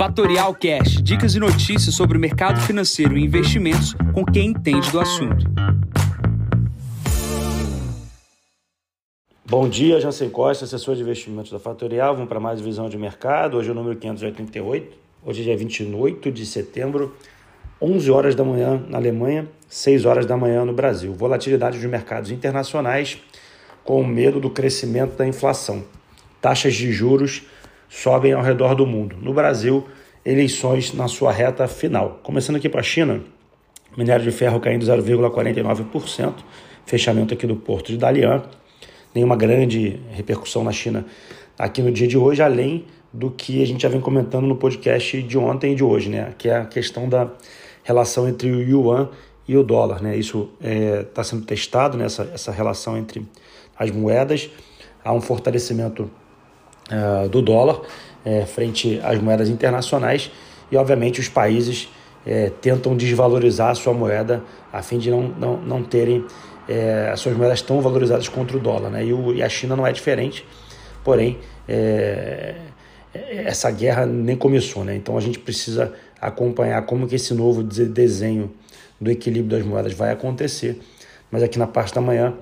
Fatorial Cash, dicas e notícias sobre o mercado financeiro e investimentos com quem entende do assunto. Bom dia, Jansen Costa, assessor de investimentos da Fatorial. Vamos para mais visão de mercado. Hoje é o número 588. Hoje é dia 28 de setembro, 11 horas da manhã na Alemanha, 6 horas da manhã no Brasil. Volatilidade dos mercados internacionais com medo do crescimento da inflação. Taxas de juros sobem ao redor do mundo. No Brasil, eleições na sua reta final. Começando aqui para a China, minério de ferro caindo 0,49%, fechamento aqui do porto de Dalian. Nenhuma grande repercussão na China aqui no dia de hoje, além do que a gente já vem comentando no podcast de ontem e de hoje, né? Que é a questão da relação entre o yuan e o dólar, né? Isso está é, tá sendo testado, né? essa, essa relação entre as moedas. Há um fortalecimento uh, do dólar é, frente às moedas internacionais e, obviamente, os países é, tentam desvalorizar a sua moeda a fim de não, não, não terem é, as suas moedas tão valorizadas contra o dólar. Né? E, o, e a China não é diferente, porém, é, essa guerra nem começou. Né? Então, a gente precisa acompanhar como que esse novo desenho do equilíbrio das moedas vai acontecer. Mas aqui na parte da manhã,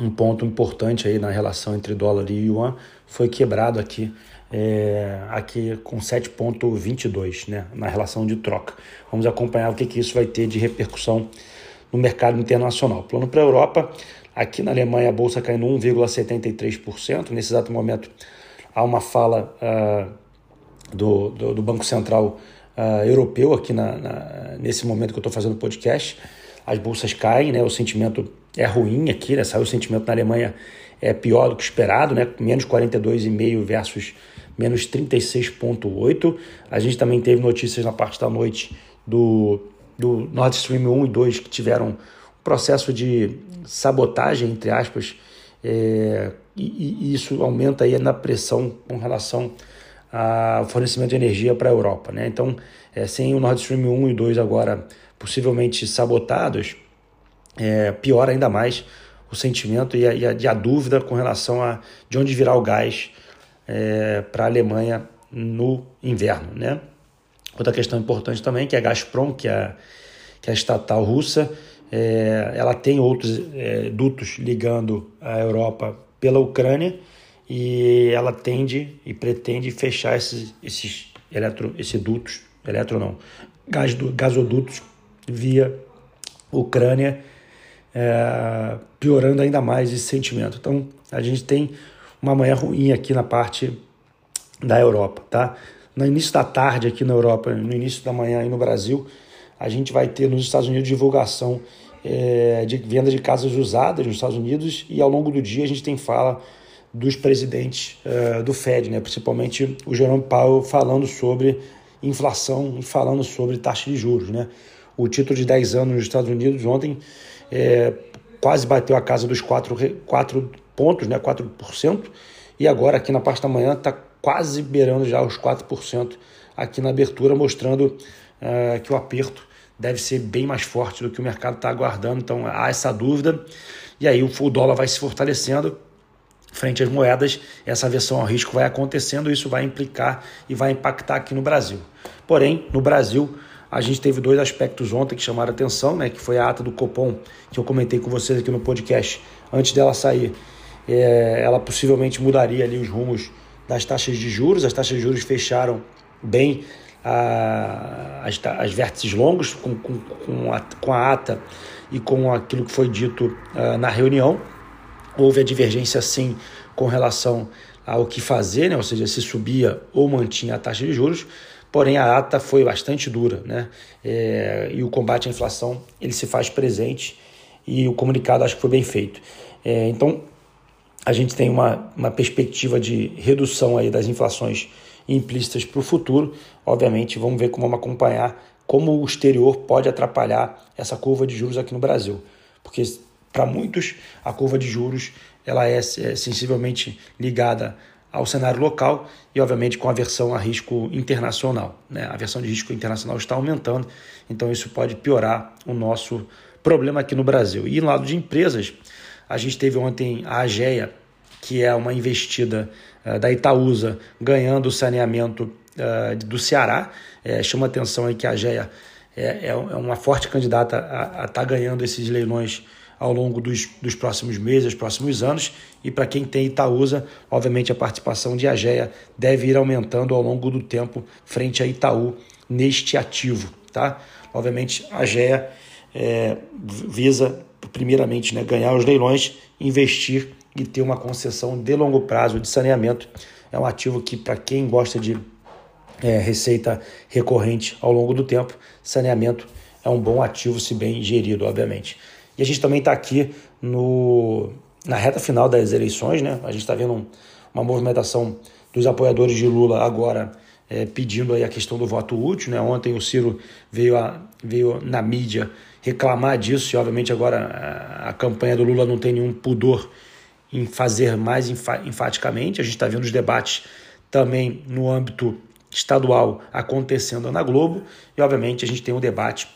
um ponto importante aí na relação entre dólar e yuan foi quebrado aqui, é, aqui com 7,22 né, na relação de troca. Vamos acompanhar o que, que isso vai ter de repercussão no mercado internacional. Plano para a Europa, aqui na Alemanha a bolsa caindo 1,73%. Nesse exato momento há uma fala uh, do, do, do, Banco Central uh, Europeu aqui na, na, nesse momento que eu estou fazendo o podcast. As bolsas caem, né, o sentimento é ruim aqui, né? Saiu o sentimento na Alemanha é pior do que esperado, né? Menos 42,5 versus menos 36,8. A gente também teve notícias na parte da noite do, do Nord Stream 1 e 2 que tiveram um processo de sabotagem, entre aspas, é, e, e, isso aumenta aí na pressão com relação ao fornecimento de energia para a Europa. Né? Então, é, sem o Nord Stream 1 e 2 agora possivelmente sabotados, é, piora ainda mais o sentimento e a, e, a, e a, dúvida com relação a de onde virá o gás é, para a Alemanha no inverno. Né? Outra questão importante também, que é a Gazprom, que é, que é a estatal russa, é, ela tem outros é, dutos ligando a Europa pela Ucrânia e ela tende e pretende fechar esses, esses eletro, esses dutos, eletro não, gás, gasodutos via Ucrânia é, piorando ainda mais esse sentimento. Então, a gente tem uma manhã ruim aqui na parte da Europa, tá? No início da tarde aqui na Europa, no início da manhã aí no Brasil, a gente vai ter nos Estados Unidos divulgação é, de venda de casas usadas nos Estados Unidos e ao longo do dia a gente tem fala dos presidentes é, do Fed, né? principalmente o Jerome Powell falando sobre inflação e falando sobre taxa de juros. Né? O título de 10 anos nos Estados Unidos ontem é, quase bateu a casa dos 4, 4 pontos, né, 4%, e agora aqui na parte da manhã está quase beirando já os 4% aqui na abertura, mostrando uh, que o aperto deve ser bem mais forte do que o mercado está aguardando. Então há essa dúvida, e aí o dólar vai se fortalecendo frente às moedas, essa versão ao risco vai acontecendo, isso vai implicar e vai impactar aqui no Brasil. Porém, no Brasil, a gente teve dois aspectos ontem que chamaram atenção, né? Que foi a ata do Copom, que eu comentei com vocês aqui no podcast. Antes dela sair, é, ela possivelmente mudaria ali os rumos das taxas de juros. As taxas de juros fecharam bem a, as, as vértices longos com, com, com, a, com a ata e com aquilo que foi dito uh, na reunião. Houve a divergência sim com relação ao que fazer, né? ou seja, se subia ou mantinha a taxa de juros porém a ata foi bastante dura, né? É, e o combate à inflação ele se faz presente e o comunicado acho que foi bem feito. É, então a gente tem uma, uma perspectiva de redução aí das inflações implícitas para o futuro. Obviamente, vamos ver como vamos acompanhar como o exterior pode atrapalhar essa curva de juros aqui no Brasil, porque para muitos a curva de juros ela é, é sensivelmente ligada ao cenário local e, obviamente, com a versão a risco internacional. Né? A versão de risco internacional está aumentando, então isso pode piorar o nosso problema aqui no Brasil. E no lado de empresas, a gente teve ontem a AGEA, que é uma investida uh, da Itaúsa, ganhando o saneamento uh, do Ceará. É, chama atenção aí que a GEA é, é uma forte candidata a estar tá ganhando esses leilões ao longo dos, dos próximos meses, dos próximos anos. E para quem tem Itaúsa, obviamente a participação de Agea deve ir aumentando ao longo do tempo frente a Itaú neste ativo. Tá? Obviamente a Agea é, visa, primeiramente, né, ganhar os leilões, investir e ter uma concessão de longo prazo de saneamento. É um ativo que, para quem gosta de é, receita recorrente ao longo do tempo, saneamento é um bom ativo, se bem gerido, obviamente. E a gente também está aqui no, na reta final das eleições, né? A gente está vendo um, uma movimentação dos apoiadores de Lula agora é, pedindo aí a questão do voto útil, né? Ontem o Ciro veio, a, veio na mídia reclamar disso e obviamente agora a, a campanha do Lula não tem nenhum pudor em fazer mais enfaticamente. A gente está vendo os debates também no âmbito estadual acontecendo na Globo e obviamente a gente tem um debate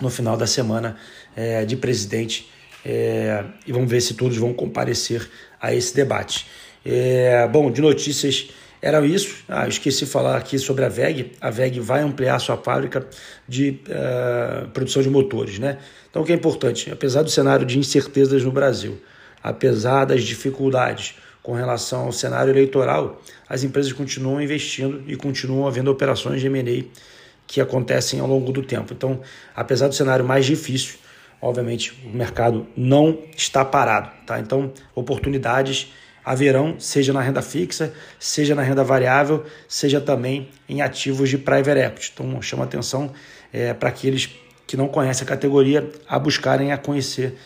no final da semana é, de presidente é, e vamos ver se todos vão comparecer a esse debate. É, bom, de notícias era isso. Ah, esqueci de falar aqui sobre a VEG. A VEG vai ampliar sua fábrica de uh, produção de motores. Né? Então, o que é importante? Apesar do cenário de incertezas no Brasil, apesar das dificuldades com relação ao cenário eleitoral, as empresas continuam investindo e continuam havendo operações de M&A que acontecem ao longo do tempo. Então, apesar do cenário mais difícil, obviamente o mercado não está parado, tá? Então, oportunidades haverão, seja na renda fixa, seja na renda variável, seja também em ativos de private equity. Então, chama atenção é, para aqueles que não conhecem a categoria a buscarem a conhecer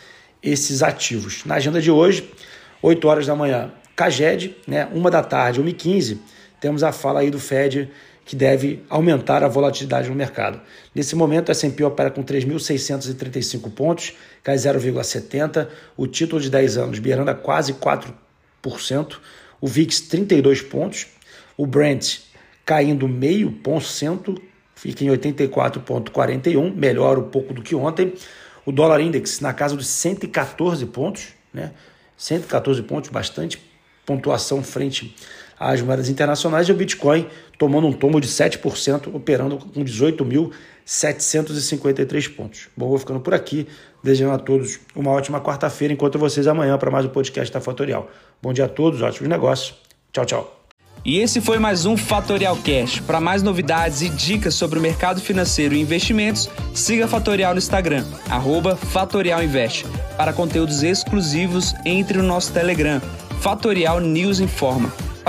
esses ativos. Na agenda de hoje, 8 horas da manhã, Caged, né, uma da tarde, 1h15, temos a fala aí do Fed que deve aumentar a volatilidade no mercado. Nesse momento, o S&P opera com 3.635 pontos, cai 0,70%, o título de 10 anos beirando a quase 4%, o VIX 32 pontos, o Brent caindo meio ponto cento, fica em 84,41, melhora um pouco do que ontem, o dólar index na casa dos 114 pontos, né? 114 pontos, bastante pontuação frente às moedas internacionais e o Bitcoin tomando um tombo de 7%, operando com 18.753 pontos. Bom, vou ficando por aqui, desejando a todos uma ótima quarta-feira, enquanto vocês amanhã para mais um podcast da Fatorial. Bom dia a todos, ótimos negócios. Tchau, tchau. E esse foi mais um Fatorial Cash. Para mais novidades e dicas sobre o mercado financeiro e investimentos, siga a Fatorial no Instagram, @fatorialinvest. Para conteúdos exclusivos, entre no nosso Telegram, Fatorial News Informa.